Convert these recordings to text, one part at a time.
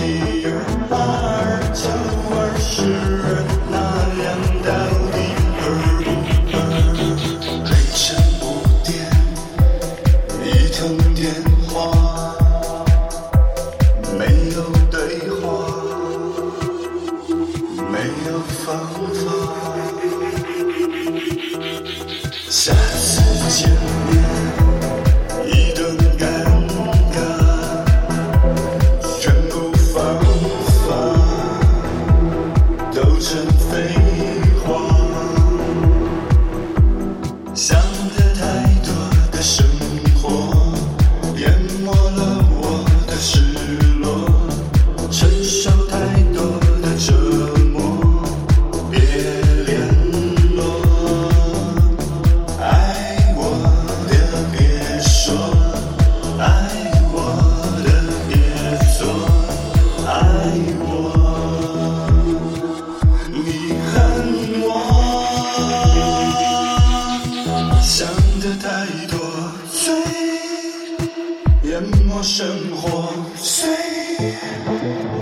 into your life. to Música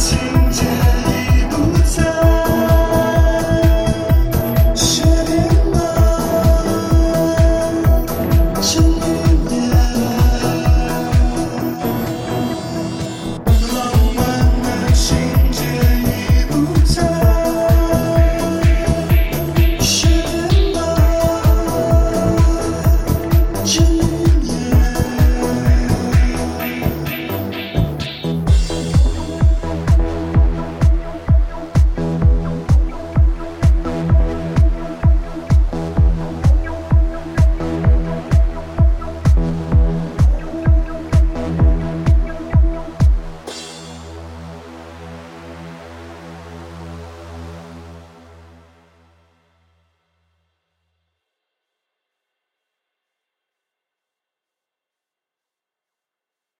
eyes.